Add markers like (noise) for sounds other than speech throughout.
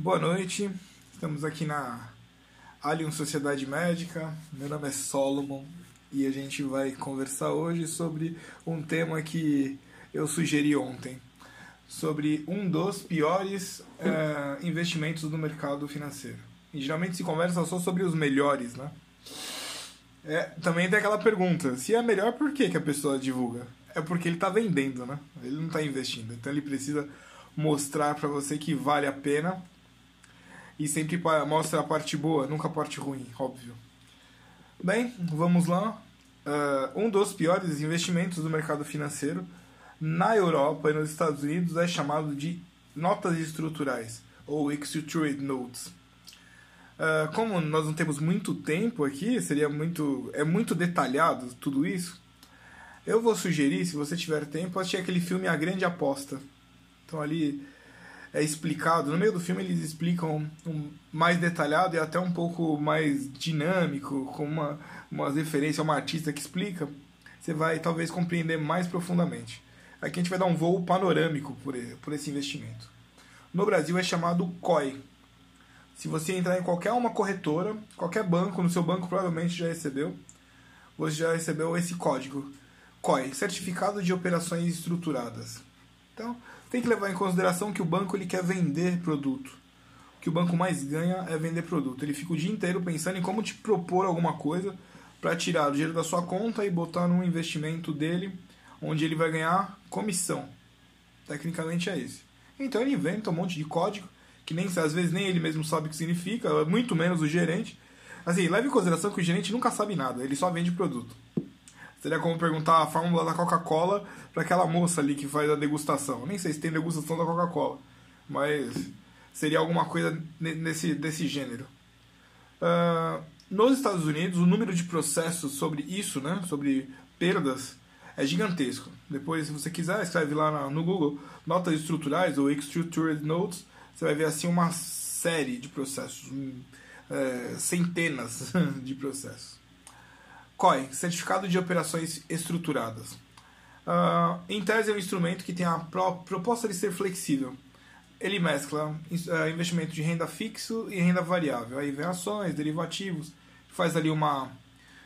Boa noite, estamos aqui na Alien Sociedade Médica. Meu nome é Solomon e a gente vai conversar hoje sobre um tema que eu sugeri ontem, sobre um dos piores é, investimentos do mercado financeiro. E geralmente se conversa só sobre os melhores, né? É, também tem aquela pergunta: se é melhor, por que, que a pessoa divulga? É porque ele está vendendo, né? Ele não está investindo. Então ele precisa mostrar para você que vale a pena e sempre mostra a parte boa, nunca a parte ruim, óbvio. Bem, vamos lá. Uh, um dos piores investimentos do mercado financeiro na Europa e nos Estados Unidos é chamado de notas estruturais, ou Structured Notes. Uh, como nós não temos muito tempo aqui, seria muito é muito detalhado tudo isso. Eu vou sugerir, se você tiver tempo, assistir aquele filme A Grande Aposta. Então ali é explicado, no meio do filme eles explicam um, mais detalhado e até um pouco mais dinâmico, com uma, uma referência a uma artista que explica, você vai talvez compreender mais profundamente. Aqui a gente vai dar um voo panorâmico por, por esse investimento. No Brasil é chamado COI. Se você entrar em qualquer uma corretora, qualquer banco, no seu banco provavelmente já recebeu, você já recebeu esse código. COI, Certificado de Operações Estruturadas. Então, tem que levar em consideração que o banco ele quer vender produto. O que o banco mais ganha é vender produto. Ele fica o dia inteiro pensando em como te propor alguma coisa para tirar o dinheiro da sua conta e botar num investimento dele, onde ele vai ganhar comissão. Tecnicamente é esse. Então ele inventa um monte de código que nem às vezes nem ele mesmo sabe o que significa, muito menos o gerente. Assim, leve em consideração que o gerente nunca sabe nada, ele só vende produto. Seria como perguntar a fórmula da Coca-Cola para aquela moça ali que faz a degustação. Nem sei se tem degustação da Coca-Cola, mas seria alguma coisa nesse, desse gênero. Uh, nos Estados Unidos, o número de processos sobre isso, né, sobre perdas, é gigantesco. Depois, se você quiser, escreve lá no Google notas estruturais ou structured notes, você vai ver assim uma série de processos, é, centenas (laughs) de processos. COI, Certificado de Operações Estruturadas. Uh, em tese, é um instrumento que tem a proposta de ser flexível. Ele mescla uh, investimento de renda fixo e renda variável. Aí vem ações, derivativos, faz ali uma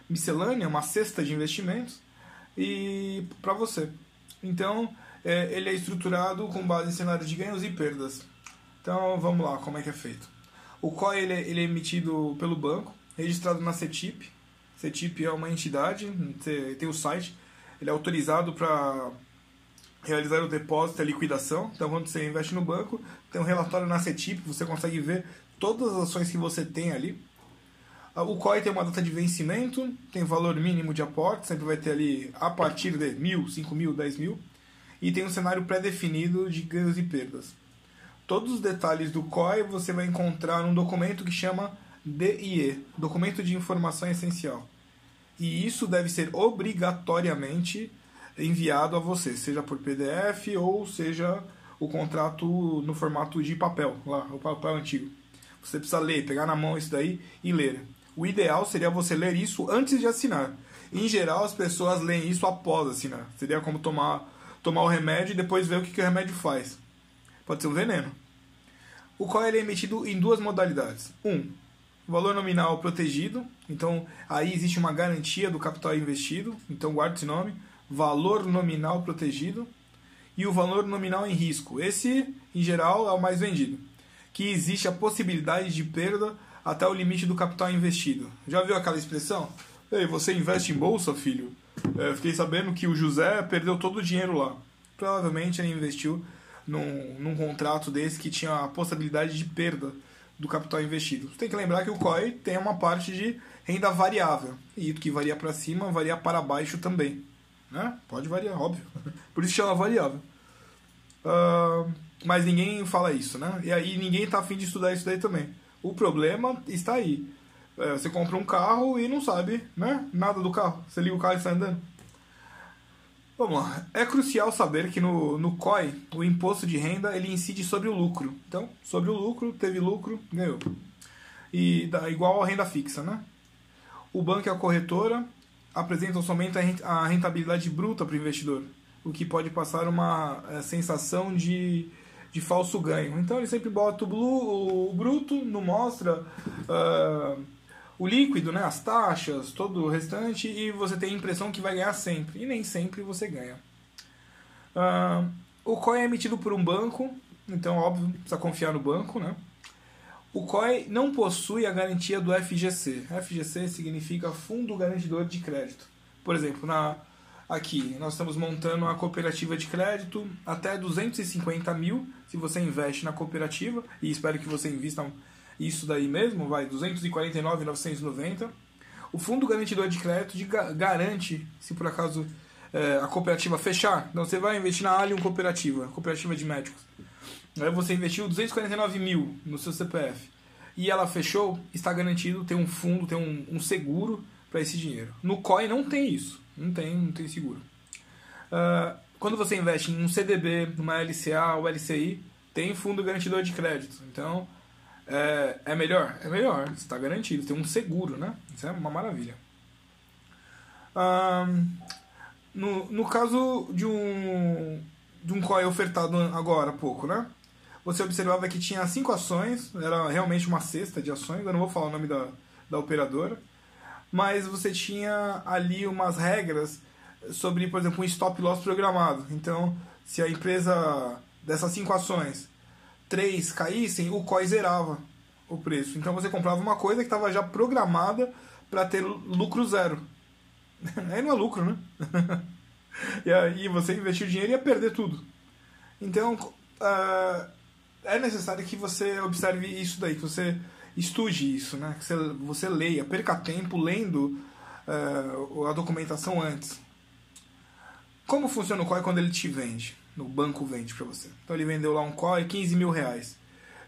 miscelânea, uma cesta de investimentos e para você. Então, é, ele é estruturado com base em cenários de ganhos e perdas. Então, vamos lá, como é que é feito. O COI ele, é, ele é emitido pelo banco, registrado na CETIP, CETIP é uma entidade, tem o site, ele é autorizado para realizar o depósito e a liquidação. Então, quando você investe no banco, tem um relatório na CETIP, você consegue ver todas as ações que você tem ali. Ah, o COI tem uma data de vencimento, tem valor mínimo de aporte, sempre vai ter ali a partir de mil, cinco mil, dez mil, e tem um cenário pré-definido de ganhos e perdas. Todos os detalhes do COI você vai encontrar num documento que chama DIE, Documento de Informação Essencial e isso deve ser obrigatoriamente enviado a você, seja por PDF ou seja o contrato no formato de papel, lá, o papel antigo. Você precisa ler, pegar na mão isso daí e ler. O ideal seria você ler isso antes de assinar. Em geral, as pessoas leem isso após assinar. Seria como tomar, tomar o remédio e depois ver o que, que o remédio faz. Pode ser um veneno. O qual ele é emitido em duas modalidades. Um, valor nominal protegido, então aí existe uma garantia do capital investido, então guarde esse nome, valor nominal protegido e o valor nominal em risco. Esse, em geral, é o mais vendido, que existe a possibilidade de perda até o limite do capital investido. Já viu aquela expressão? Ei, você investe em bolsa, filho? É, fiquei sabendo que o José perdeu todo o dinheiro lá. Provavelmente ele investiu num, num contrato desse que tinha a possibilidade de perda do capital investido. Tem que lembrar que o COI tem uma parte de renda variável. E que varia para cima, varia para baixo também. Né? Pode variar, óbvio. (laughs) Por isso chama variável. Uh, mas ninguém fala isso, né? E aí ninguém está afim de estudar isso daí também. O problema está aí. É, você compra um carro e não sabe né? nada do carro. Você liga o carro e está andando. Vamos lá. É crucial saber que no, no COI, o imposto de renda ele incide sobre o lucro. Então, sobre o lucro, teve lucro, ganhou. E dá igual a renda fixa, né? O banco e a corretora apresentam somente a rentabilidade bruta para o investidor, o que pode passar uma é, sensação de de falso ganho. Então ele sempre bota o, blue, o bruto, não mostra uh, o líquido, né, as taxas, todo o restante, e você tem a impressão que vai ganhar sempre. E nem sempre você ganha. Uh, o COI é emitido por um banco, então óbvio, precisa confiar no banco, né? O COI não possui a garantia do FGC. FGC significa Fundo Garantidor de Crédito. Por exemplo, na, aqui nós estamos montando uma cooperativa de crédito até 250 mil se você investe na cooperativa e espero que você invista isso daí mesmo, vai 249,990. O Fundo Garantidor de Crédito de, garante se por acaso é, a cooperativa fechar. Então você vai investir na Allium Cooperativa, cooperativa de médicos. Aí você investiu 249 mil no seu CPF e ela fechou, está garantido, tem um fundo, tem um, um seguro para esse dinheiro. No COI não tem isso, não tem, não tem seguro. Uh, quando você investe em um CDB, numa LCA ou LCI, tem fundo garantidor de crédito. Então, é, é melhor? É melhor, está garantido, tem um seguro, né? Isso é uma maravilha. No, no caso de um, de um COI ofertado agora há pouco, né? Você observava que tinha cinco ações, era realmente uma cesta de ações, eu não vou falar o nome da, da operadora, mas você tinha ali umas regras sobre, por exemplo, um stop loss programado. Então, se a empresa dessas cinco ações, três caíssem, o COI zerava o preço. Então você comprava uma coisa que estava já programada para ter lucro zero. (laughs) Aí não é lucro, né? (laughs) e aí você investiu dinheiro e ia perder tudo. Então, uh, é necessário que você observe isso daí, que você estude isso, né? que você, você leia, perca tempo lendo uh, a documentação antes. Como funciona o COI quando ele te vende? No banco vende para você. Então ele vendeu lá um COI 15 mil reais.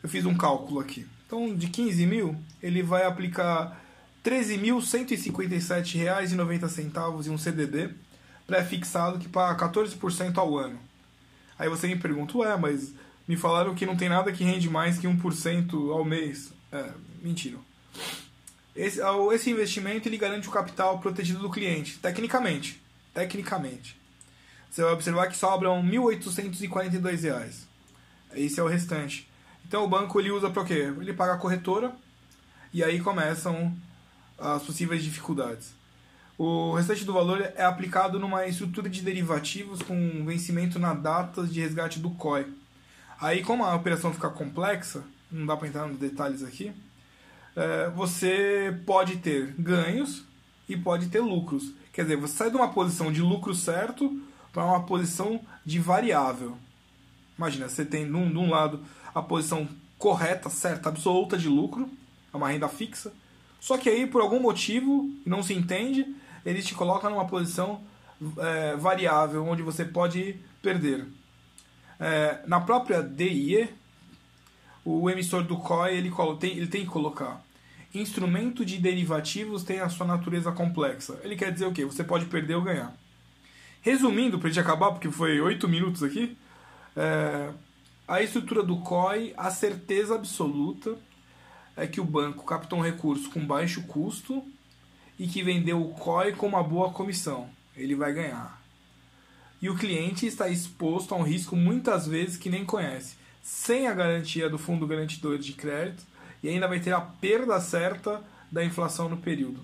Eu fiz um cálculo aqui. Então de 15 mil, ele vai aplicar R$ 13.157,90 em um CDB pré-fixado que paga 14% ao ano. Aí você me pergunta, ué, mas me falaram que não tem nada que rende mais que 1% ao mês. É, mentira. Esse, esse investimento ele garante o capital protegido do cliente, tecnicamente. Tecnicamente. Você vai observar que sobram R$ 1.842. Esse é o restante. Então o banco ele usa para quê? Ele paga a corretora e aí começam as possíveis dificuldades. O restante do valor é aplicado numa estrutura de derivativos com vencimento na data de resgate do COI. Aí, como a operação fica complexa, não dá para entrar nos detalhes aqui, é, você pode ter ganhos e pode ter lucros. Quer dizer, você sai de uma posição de lucro certo para uma posição de variável. Imagina, você tem de um lado a posição correta, certa, absoluta de lucro, é uma renda fixa. Só que aí, por algum motivo, não se entende, ele te coloca numa posição é, variável, onde você pode perder. É, na própria DIE, o emissor do COI ele tem, ele tem que colocar instrumento de derivativos tem a sua natureza complexa. Ele quer dizer o quê? Você pode perder ou ganhar. Resumindo, para a gente acabar, porque foi oito minutos aqui, é, a estrutura do COI, a certeza absoluta é que o banco captou um recurso com baixo custo e que vendeu o COI com uma boa comissão. Ele vai ganhar e o cliente está exposto a um risco muitas vezes que nem conhece, sem a garantia do fundo garantidor de crédito e ainda vai ter a perda certa da inflação no período.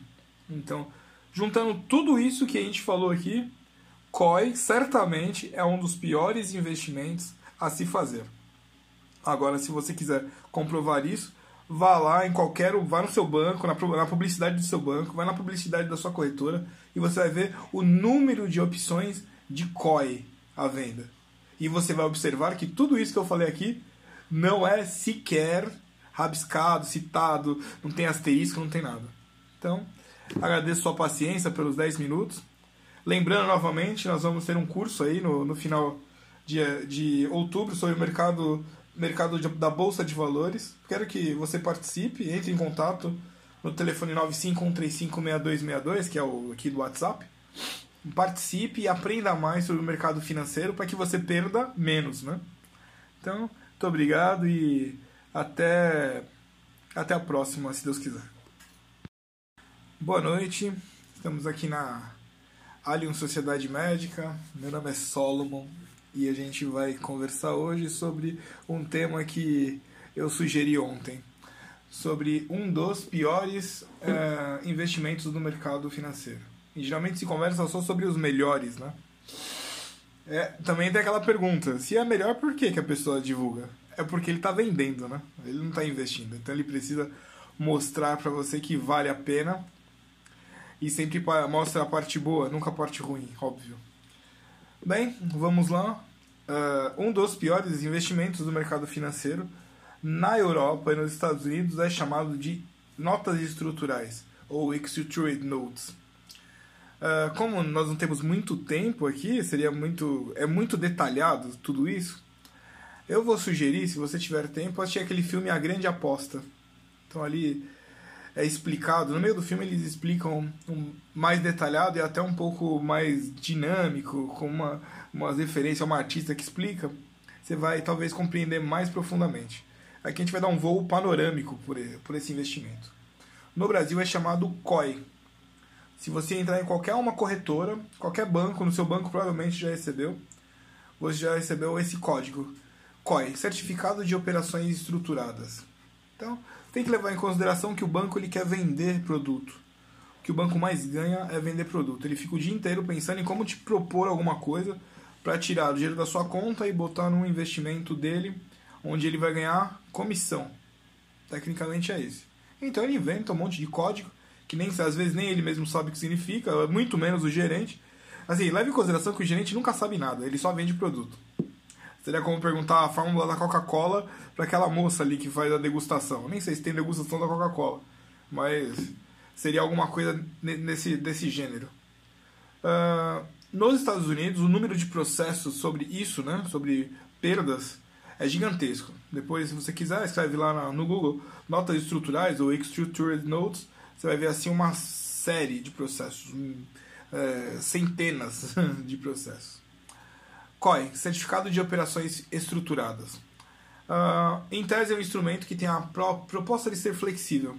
Então, juntando tudo isso que a gente falou aqui, COI certamente é um dos piores investimentos a se fazer. Agora, se você quiser comprovar isso, vá lá em qualquer, vá no seu banco, na, na publicidade do seu banco, vá na publicidade da sua corretora e você vai ver o número de opções de COI à venda. E você vai observar que tudo isso que eu falei aqui não é sequer rabiscado, citado, não tem asterisco, não tem nada. Então, agradeço sua paciência pelos 10 minutos. Lembrando novamente, nós vamos ter um curso aí no, no final de, de outubro sobre o mercado, mercado de, da Bolsa de Valores. Quero que você participe, entre em contato no telefone 951356262, que é o aqui do WhatsApp participe e aprenda mais sobre o mercado financeiro para que você perda menos, né? Então, muito obrigado e até até a próxima, se Deus quiser. Boa noite. Estamos aqui na Allium Sociedade Médica. Meu nome é Solomon e a gente vai conversar hoje sobre um tema que eu sugeri ontem, sobre um dos piores é, investimentos do mercado financeiro. E geralmente se conversa só sobre os melhores, né? É, também tem aquela pergunta, se é melhor, por que, que a pessoa divulga? É porque ele está vendendo, né? Ele não está investindo. Então ele precisa mostrar para você que vale a pena e sempre mostra a parte boa, nunca a parte ruim, óbvio. Bem, vamos lá. Uh, um dos piores investimentos do mercado financeiro na Europa e nos Estados Unidos é chamado de notas estruturais, ou Structured Notes. Uh, como nós não temos muito tempo aqui, seria muito é muito detalhado tudo isso. Eu vou sugerir, se você tiver tempo, assistir aquele filme A Grande Aposta. Então ali é explicado. No meio do filme eles explicam um, mais detalhado e até um pouco mais dinâmico, com uma, uma referência a uma artista que explica. Você vai talvez compreender mais profundamente. Aqui a gente vai dar um voo panorâmico por, por esse investimento. No Brasil é chamado COI. Se você entrar em qualquer uma corretora, qualquer banco, no seu banco provavelmente já recebeu, você já recebeu esse código. COI, Certificado de Operações Estruturadas. Então, tem que levar em consideração que o banco ele quer vender produto. O que o banco mais ganha é vender produto. Ele fica o dia inteiro pensando em como te propor alguma coisa para tirar o dinheiro da sua conta e botar num investimento dele, onde ele vai ganhar comissão. Tecnicamente é esse. Então ele inventa um monte de código que nem às vezes nem ele mesmo sabe o que significa, muito menos o gerente. Assim, leve em consideração que o gerente nunca sabe nada, ele só vende produto. Seria como perguntar a fórmula da Coca-Cola para aquela moça ali que faz a degustação. Nem sei se tem degustação da Coca-Cola, mas seria alguma coisa nesse, desse gênero. Uh, nos Estados Unidos, o número de processos sobre isso, né, sobre perdas, é gigantesco. Depois, se você quiser, escreve lá no Google notas estruturais ou Structured Notes, você vai ver assim uma série de processos, é, centenas (laughs) de processos. COI, Certificado de Operações Estruturadas. Uh, em tese, é um instrumento que tem a proposta de ser flexível.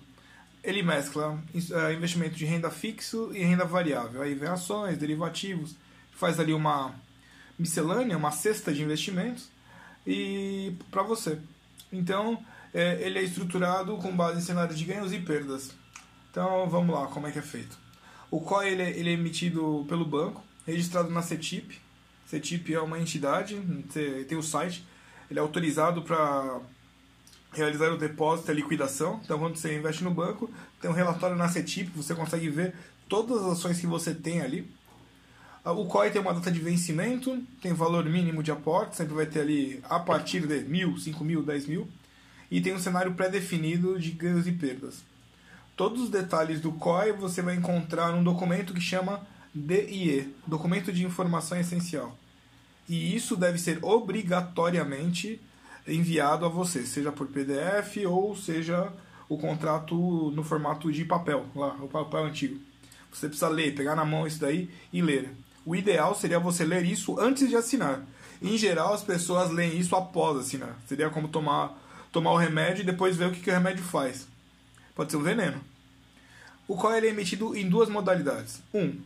Ele mescla uh, investimento de renda fixo e renda variável. Aí vem ações, derivativos, faz ali uma miscelânea, uma cesta de investimentos e para você. Então, é, ele é estruturado com base em cenários de ganhos e perdas. Então, vamos lá, como é que é feito. O COI ele é, ele é emitido pelo banco, registrado na CETIP, CETIP é uma entidade, tem o site, ele é autorizado para realizar o depósito e a liquidação. Então, quando você investe no banco, tem um relatório na CETIP, você consegue ver todas as ações que você tem ali. Ah, o COI tem uma data de vencimento, tem valor mínimo de aporte, sempre vai ter ali a partir de mil, cinco mil, dez mil, e tem um cenário pré-definido de ganhos e perdas. Todos os detalhes do COI você vai encontrar num documento que chama DIE, Documento de Informação Essencial e isso deve ser obrigatoriamente enviado a você, seja por PDF ou seja o contrato no formato de papel, lá, o papel antigo. Você precisa ler, pegar na mão isso daí e ler. O ideal seria você ler isso antes de assinar. Em geral, as pessoas leem isso após assinar. Seria como tomar, tomar o remédio e depois ver o que, que o remédio faz. Pode ser um veneno. O qual ele é emitido em duas modalidades. Um,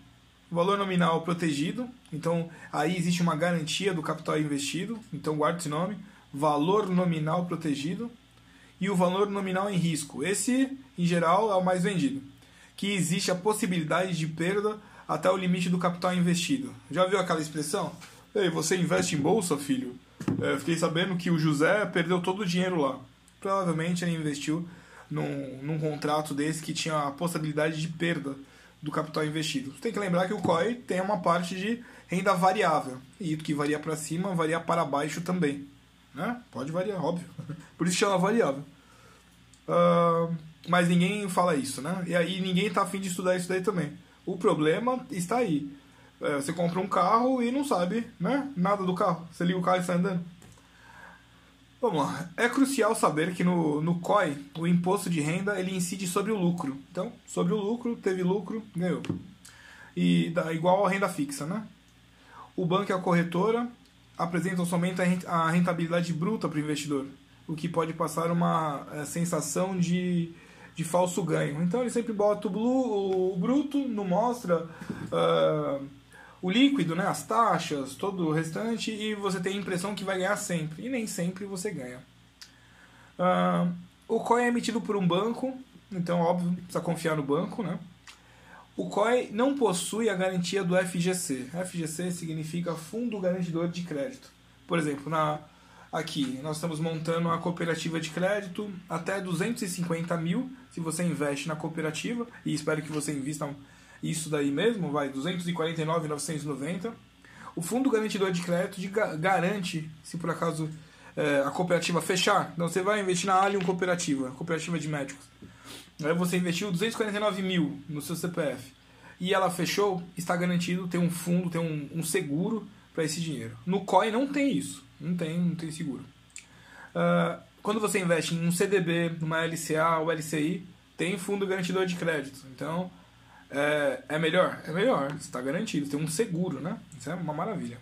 valor nominal protegido, então aí existe uma garantia do capital investido, então guarde esse nome, valor nominal protegido e o valor nominal em risco. Esse, em geral, é o mais vendido, que existe a possibilidade de perda até o limite do capital investido. Já viu aquela expressão? Ei, você investe em bolsa, filho? É, fiquei sabendo que o José perdeu todo o dinheiro lá. Provavelmente ele investiu num, num contrato desse que tinha a possibilidade de perda do capital investido. Você tem que lembrar que o COI tem uma parte de renda variável. E que varia para cima, varia para baixo também. Né? Pode variar, óbvio. (laughs) Por isso chama variável. Uh, mas ninguém fala isso, né? E aí ninguém está afim de estudar isso daí também. O problema está aí. É, você compra um carro e não sabe né? nada do carro. Você liga o carro e sai andando. Vamos lá. É crucial saber que no, no COI, o imposto de renda ele incide sobre o lucro. Então, sobre o lucro, teve lucro, ganhou. E dá igual a renda fixa, né? O banco e a corretora apresentam somente a rentabilidade bruta para o investidor, o que pode passar uma é, sensação de, de falso ganho. Então ele sempre bota o, blue, o bruto, não mostra uh, o líquido, né, as taxas, todo o restante, e você tem a impressão que vai ganhar sempre. E nem sempre você ganha. Uh, o COI é emitido por um banco, então, óbvio, precisa confiar no banco, né? O COI não possui a garantia do FGC. FGC significa Fundo Garantidor de Crédito. Por exemplo, na, aqui nós estamos montando uma cooperativa de crédito até 250 mil se você investe na cooperativa, e espero que você invista isso daí mesmo, vai 249,990. O Fundo Garantidor de Crédito garante, se por acaso é, a cooperativa fechar, então você vai investir na Allium Cooperativa, cooperativa de médicos. Aí você investiu 249 mil no seu CPF e ela fechou, está garantido, tem um fundo, tem um, um seguro para esse dinheiro. No COI não tem isso, não tem, não tem seguro. Uh, quando você investe em um CDB, numa LCA ou LCI, tem fundo garantidor de crédito. Então, é, é melhor? É melhor, está garantido, tem um seguro, né? Isso é uma maravilha.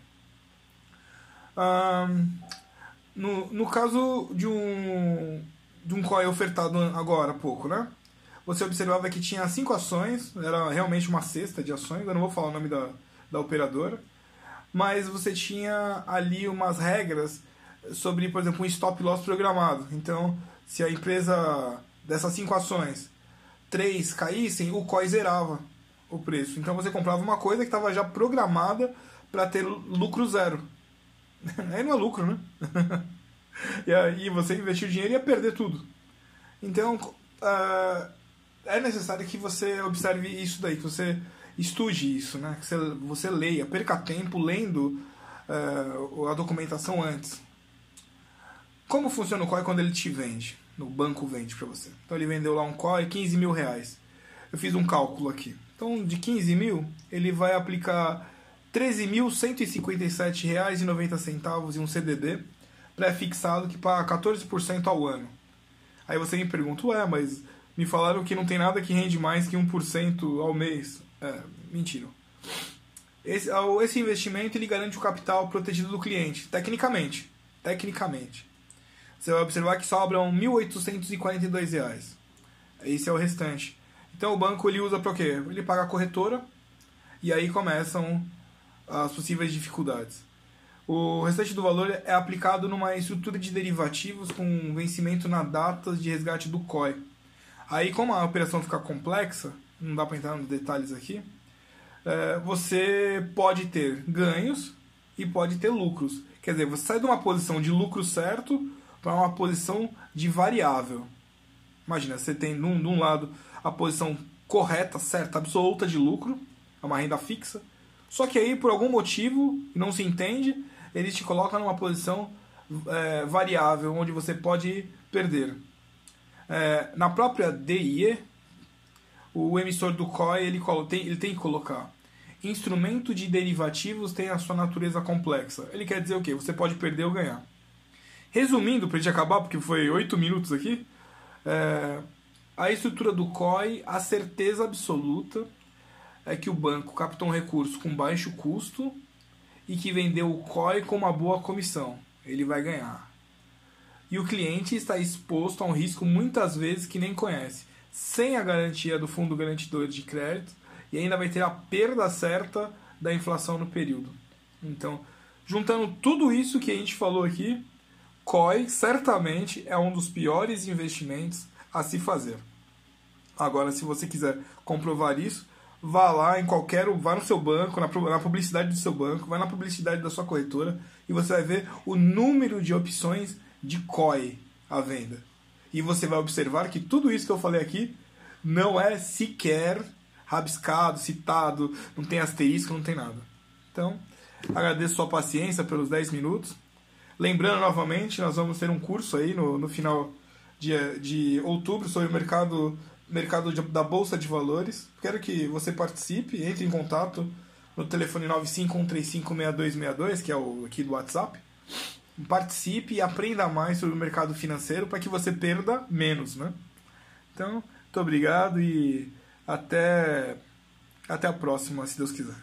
No, no caso de um, de um COI ofertado agora há pouco, né? você observava que tinha cinco ações, era realmente uma cesta de ações, eu não vou falar o nome da, da operadora, mas você tinha ali umas regras sobre, por exemplo, um stop loss programado. Então, se a empresa dessas cinco ações, três caíssem, o COI zerava o preço. Então você comprava uma coisa que estava já programada para ter lucro zero. (laughs) Aí não é lucro, né? (laughs) e aí você investiu dinheiro e ia perder tudo. Então, uh, é necessário que você observe isso daí, que você estude isso, né? que você, você leia, perca tempo lendo uh, a documentação antes. Como funciona o COI quando ele te vende? No banco vende para você. Então ele vendeu lá um COI 15 mil reais. Eu fiz um cálculo aqui. Então de 15 mil, ele vai aplicar R$ 13.157,90 em um CDD pré-fixado que paga 14% ao ano. Aí você me pergunta, ué, mas me falaram que não tem nada que rende mais que 1% ao mês. É, mentira. Esse, esse investimento ele garante o capital protegido do cliente, tecnicamente. Tecnicamente. Você vai observar que sobram R$ 1.842. Esse é o restante. Então o banco ele usa para quê? Ele paga a corretora e aí começam as possíveis dificuldades. O restante do valor é aplicado numa estrutura de derivativos com vencimento na data de resgate do COI. Aí, como a operação fica complexa, não dá para entrar nos detalhes aqui, é, você pode ter ganhos e pode ter lucros. Quer dizer, você sai de uma posição de lucro certo para uma posição de variável. Imagina, você tem de um lado a posição correta, certa, absoluta de lucro, é uma renda fixa. Só que aí, por algum motivo, não se entende, ele te coloca numa posição é, variável, onde você pode perder. É, na própria DIE, o emissor do COI ele tem, ele tem que colocar instrumento de derivativos tem a sua natureza complexa. Ele quer dizer o quê? Você pode perder ou ganhar. Resumindo, para a gente acabar, porque foi oito minutos aqui, é, a estrutura do COI, a certeza absoluta é que o banco captou um recurso com baixo custo e que vendeu o COI com uma boa comissão. Ele vai ganhar e o cliente está exposto a um risco muitas vezes que nem conhece, sem a garantia do fundo garantidor de crédito e ainda vai ter a perda certa da inflação no período. Então, juntando tudo isso que a gente falou aqui, COI certamente é um dos piores investimentos a se fazer. Agora, se você quiser comprovar isso, vá lá em qualquer, vá no seu banco, na, na publicidade do seu banco, vá na publicidade da sua corretora e você vai ver o número de opções de COI à venda. E você vai observar que tudo isso que eu falei aqui não é sequer rabiscado, citado, não tem asterisco, não tem nada. Então, agradeço sua paciência pelos 10 minutos. Lembrando novamente, nós vamos ter um curso aí no, no final de, de outubro sobre o mercado, mercado de, da Bolsa de Valores. Quero que você participe, entre em contato no telefone 951356262, que é o aqui do WhatsApp participe e aprenda mais sobre o mercado financeiro para que você perda menos, né? Então, muito obrigado e até até a próxima, se Deus quiser.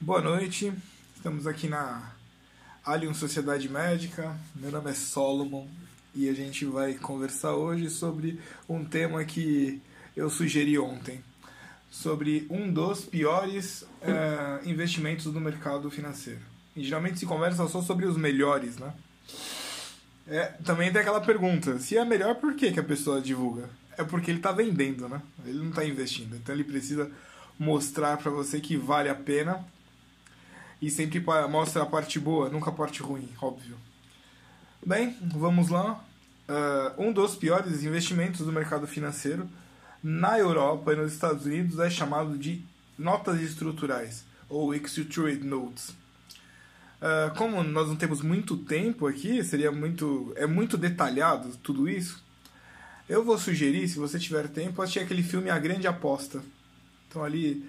Boa noite. Estamos aqui na Allium Sociedade Médica. Meu nome é Solomon e a gente vai conversar hoje sobre um tema que eu sugeri ontem. sobre um dos piores é, investimentos do mercado financeiro. E geralmente se conversa só sobre os melhores, né? É, também tem aquela pergunta: se é melhor, por que, que a pessoa divulga? É porque ele está vendendo, né? Ele não está investindo. Então ele precisa mostrar para você que vale a pena e sempre mostra a parte boa, nunca a parte ruim, óbvio. Bem, vamos lá. Uh, um dos piores investimentos do mercado financeiro na Europa e nos Estados Unidos é chamado de notas estruturais, ou Structured Notes. Uh, como nós não temos muito tempo aqui, seria muito é muito detalhado tudo isso. Eu vou sugerir, se você tiver tempo, assistir aquele filme A Grande Aposta. Então ali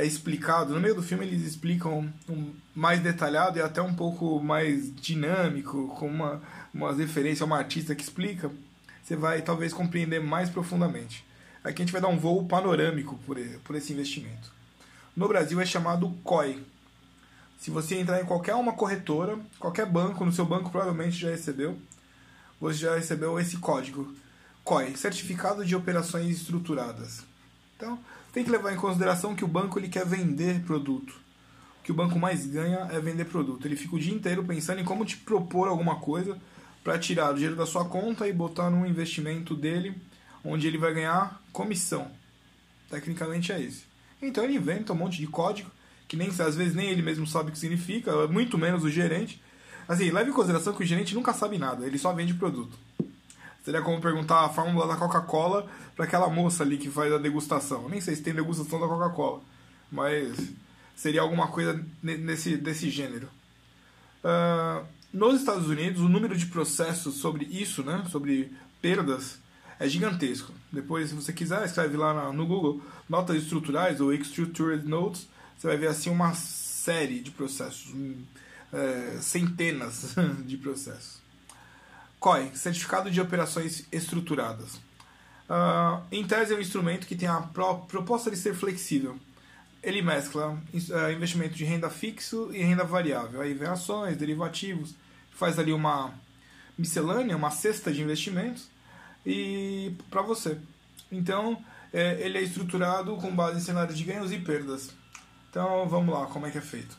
é explicado, no meio do filme eles explicam um, mais detalhado e até um pouco mais dinâmico, com uma, uma referência a uma artista que explica, você vai talvez compreender mais profundamente. Aqui a gente vai dar um voo panorâmico por, por esse investimento. No Brasil é chamado COI. Se você entrar em qualquer uma corretora, qualquer banco, no seu banco provavelmente já recebeu, você já recebeu esse código. COI, Certificado de Operações Estruturadas. Então, tem que levar em consideração que o banco ele quer vender produto. O que o banco mais ganha é vender produto. Ele fica o dia inteiro pensando em como te propor alguma coisa para tirar o dinheiro da sua conta e botar num investimento dele, onde ele vai ganhar comissão. Tecnicamente é esse. Então ele inventa um monte de código que nem às vezes nem ele mesmo sabe o que significa, muito menos o gerente. Assim, leve em consideração que o gerente nunca sabe nada, ele só vende produto. Seria como perguntar a fórmula da Coca-Cola para aquela moça ali que faz a degustação. Nem sei se tem degustação da Coca-Cola, mas seria alguma coisa nesse, desse gênero. Uh, nos Estados Unidos, o número de processos sobre isso, né, sobre perdas, é gigantesco. Depois, se você quiser, escreve lá no Google notas estruturais ou Structured Notes, você vai ver assim uma série de processos, é, centenas (laughs) de processos. COI, Certificado de Operações Estruturadas. Uh, em tese, é um instrumento que tem a proposta de ser flexível. Ele mescla uh, investimento de renda fixo e renda variável. Aí vem ações, derivativos, faz ali uma miscelânea, uma cesta de investimentos e para você. Então, é, ele é estruturado com base em cenários de ganhos e perdas. Então, vamos lá, como é que é feito.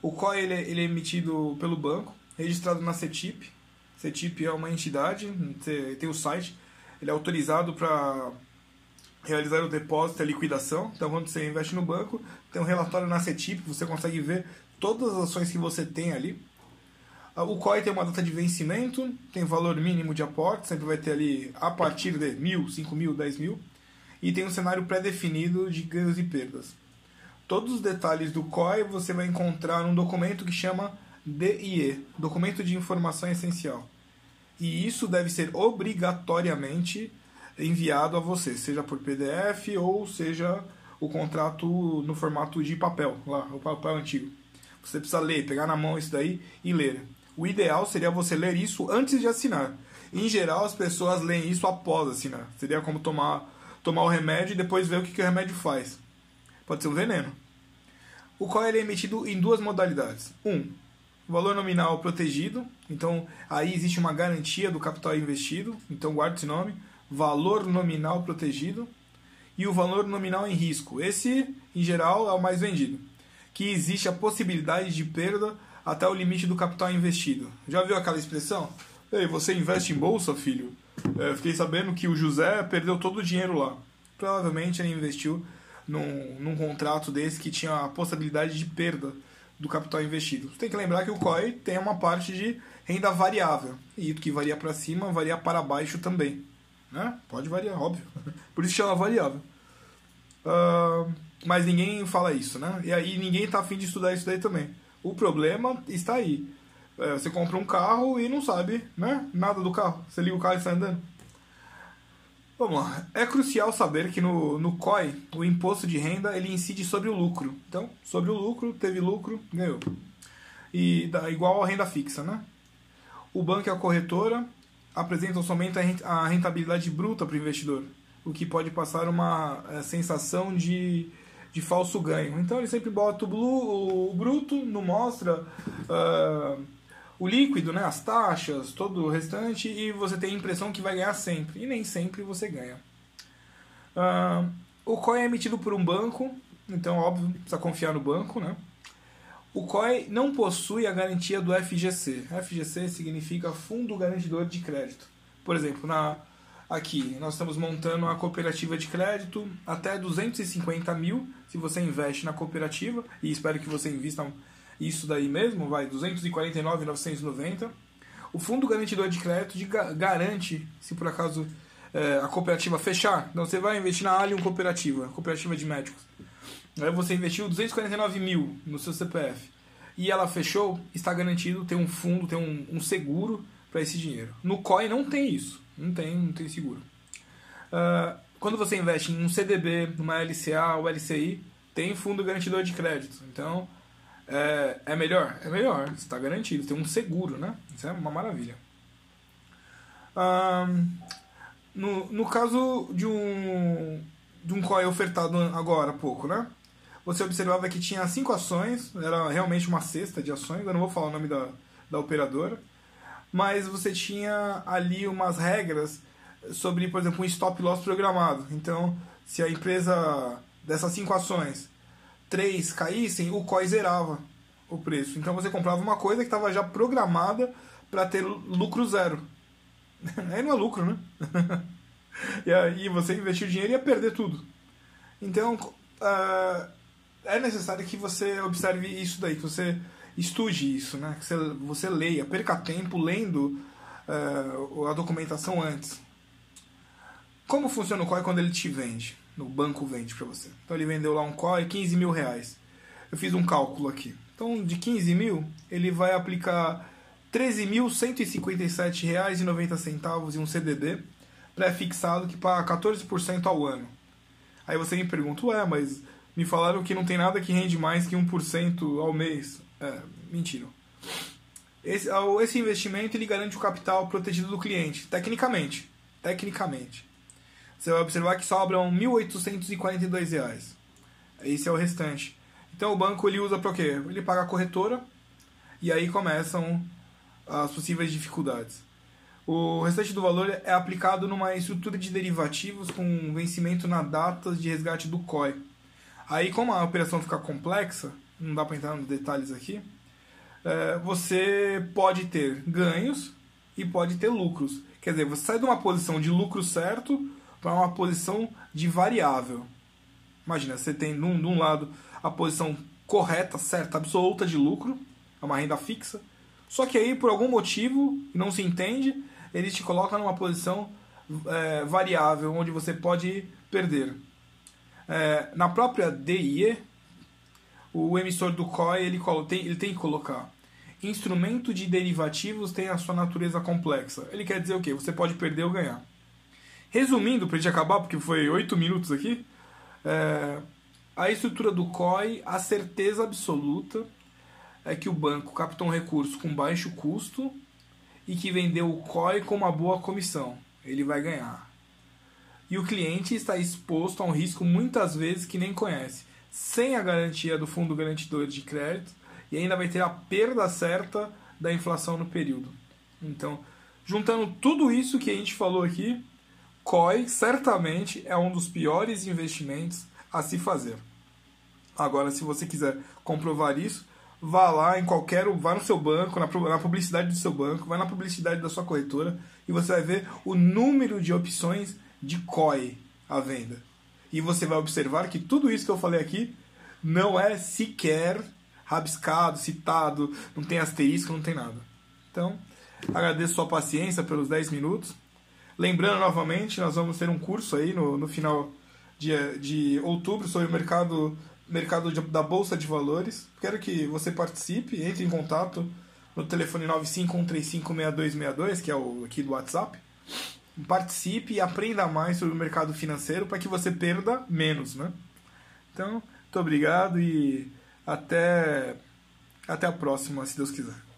O COI ele é, ele é emitido pelo banco, registrado na CETIP, CETIP é uma entidade, tem o site, ele é autorizado para realizar o depósito e a liquidação. Então, quando você investe no banco, tem um relatório na CETIP, você consegue ver todas as ações que você tem ali. Ah, o COI tem uma data de vencimento, tem valor mínimo de aporte, sempre vai ter ali a partir de mil, cinco mil, dez mil, e tem um cenário pré-definido de ganhos e perdas. Todos os detalhes do COI você vai encontrar num documento que chama DIE, Documento de Informação Essencial e isso deve ser obrigatoriamente enviado a você, seja por PDF ou seja o contrato no formato de papel, lá, o papel antigo. Você precisa ler, pegar na mão isso daí e ler. O ideal seria você ler isso antes de assinar. Em geral, as pessoas leem isso após assinar. Seria como tomar, tomar o remédio e depois ver o que, que o remédio faz. Pode ser um veneno. O qual é emitido em duas modalidades. Um, valor nominal protegido, então aí existe uma garantia do capital investido, então guarde esse nome, valor nominal protegido e o valor nominal em risco. Esse, em geral, é o mais vendido, que existe a possibilidade de perda até o limite do capital investido. Já viu aquela expressão? Ei, você investe em bolsa, filho? É, fiquei sabendo que o José perdeu todo o dinheiro lá. Provavelmente ele investiu num, num contrato desse que tinha a possibilidade de perda do capital investido. Você tem que lembrar que o COI tem uma parte de renda variável. E que varia para cima, varia para baixo também. Né? Pode variar, óbvio. (laughs) Por isso chama variável. Uh, mas ninguém fala isso, né? E aí ninguém está afim de estudar isso daí também. O problema está aí. É, você compra um carro e não sabe né? nada do carro. Você liga o carro e está andando. Vamos lá. É crucial saber que no, no COI, o imposto de renda ele incide sobre o lucro. Então, sobre o lucro, teve lucro, ganhou. E dá igual a renda fixa, né? O banco e a corretora apresentam somente a rentabilidade bruta para o investidor, o que pode passar uma é, sensação de, de falso ganho. Então, ele sempre bota o, o bruto, não mostra. Uh, o líquido, né, as taxas, todo o restante, e você tem a impressão que vai ganhar sempre. E nem sempre você ganha. Uh, o COI é emitido por um banco, então, óbvio, precisa confiar no banco, né? O COI não possui a garantia do FGC. FGC significa Fundo Garantidor de Crédito. Por exemplo, na, aqui nós estamos montando uma cooperativa de crédito até 250 mil se você investe na cooperativa, e espero que você invista isso daí mesmo, vai 249,990. O Fundo Garantidor de Crédito garante, se por acaso é, a cooperativa fechar, então você vai investir na Allium Cooperativa, cooperativa de médicos. Aí você investiu 249 mil no seu CPF e ela fechou, está garantido, tem um fundo, tem um, um seguro para esse dinheiro. No COI não tem isso, não tem, não tem seguro. Uh, quando você investe em um CDB, numa LCA ou LCI, tem fundo garantidor de crédito. Então, é, é melhor? É melhor, está garantido, tem um seguro, né? Isso é uma maravilha. No, no caso de um, de um COI ofertado agora há pouco, né? você observava que tinha cinco ações, era realmente uma cesta de ações, eu não vou falar o nome da, da operadora, mas você tinha ali umas regras sobre, por exemplo, um stop loss programado. Então, se a empresa dessas cinco ações, três caíssem, o COI zerava o preço. Então você comprava uma coisa que estava já programada para ter lucro zero. (laughs) Aí não é lucro, né? (laughs) e aí você investir o dinheiro e ia perder tudo. Então, uh, é necessário que você observe isso daí, que você estude isso, né? que você, você leia, perca tempo lendo uh, a documentação antes. Como funciona o COI quando ele te vende? No banco vende para você. Então ele vendeu lá um COI 15 mil reais. Eu fiz um cálculo aqui. Então de 15 mil, ele vai aplicar R$ 13.157,90 em um CDB pré-fixado que paga 14% ao ano. Aí você me pergunta, ué, mas me falaram que não tem nada que rende mais que 1% ao mês. É, mentira. Esse, esse investimento ele garante o capital protegido do cliente, tecnicamente. Tecnicamente. Você vai observar que sobram R$ 1.842. Esse é o restante. Então o banco ele usa para quê? Ele paga a corretora e aí começam as possíveis dificuldades. O restante do valor é aplicado numa estrutura de derivativos com vencimento na data de resgate do COI Aí, como a operação fica complexa, não dá para entrar nos detalhes aqui, é, você pode ter ganhos e pode ter lucros. Quer dizer, você sai de uma posição de lucro certo para uma posição de variável. Imagina, você tem de um lado a posição correta, certa, absoluta de lucro, é uma renda fixa. Só que aí, por algum motivo, não se entende, ele te coloca numa posição é, variável, onde você pode perder. É, na própria DIE, o emissor do COI ele tem, ele tem que colocar instrumento de derivativos tem a sua natureza complexa. Ele quer dizer o quê? Você pode perder ou ganhar. Resumindo, para a gente acabar, porque foi oito minutos aqui, é, a estrutura do COI, a certeza absoluta é que o banco captou um recurso com baixo custo e que vendeu o COI com uma boa comissão. Ele vai ganhar e o cliente está exposto a um risco muitas vezes que nem conhece, sem a garantia do fundo garantidor de crédito e ainda vai ter a perda certa da inflação no período. Então, juntando tudo isso que a gente falou aqui, COI certamente é um dos piores investimentos a se fazer. Agora, se você quiser comprovar isso, vá lá em qualquer, vá no seu banco, na, na publicidade do seu banco, vá na publicidade da sua corretora e você vai ver o número de opções de COI à venda. E você vai observar que tudo isso que eu falei aqui não é sequer rabiscado, citado, não tem asterisco, não tem nada. Então, agradeço sua paciência pelos 10 minutos. Lembrando novamente, nós vamos ter um curso aí no, no final de, de outubro sobre o mercado, mercado de, da Bolsa de Valores. Quero que você participe, entre em contato no telefone 951356262, que é o aqui do WhatsApp participe e aprenda mais sobre o mercado financeiro para que você perda menos, né? Então, muito obrigado e até até a próxima, se Deus quiser.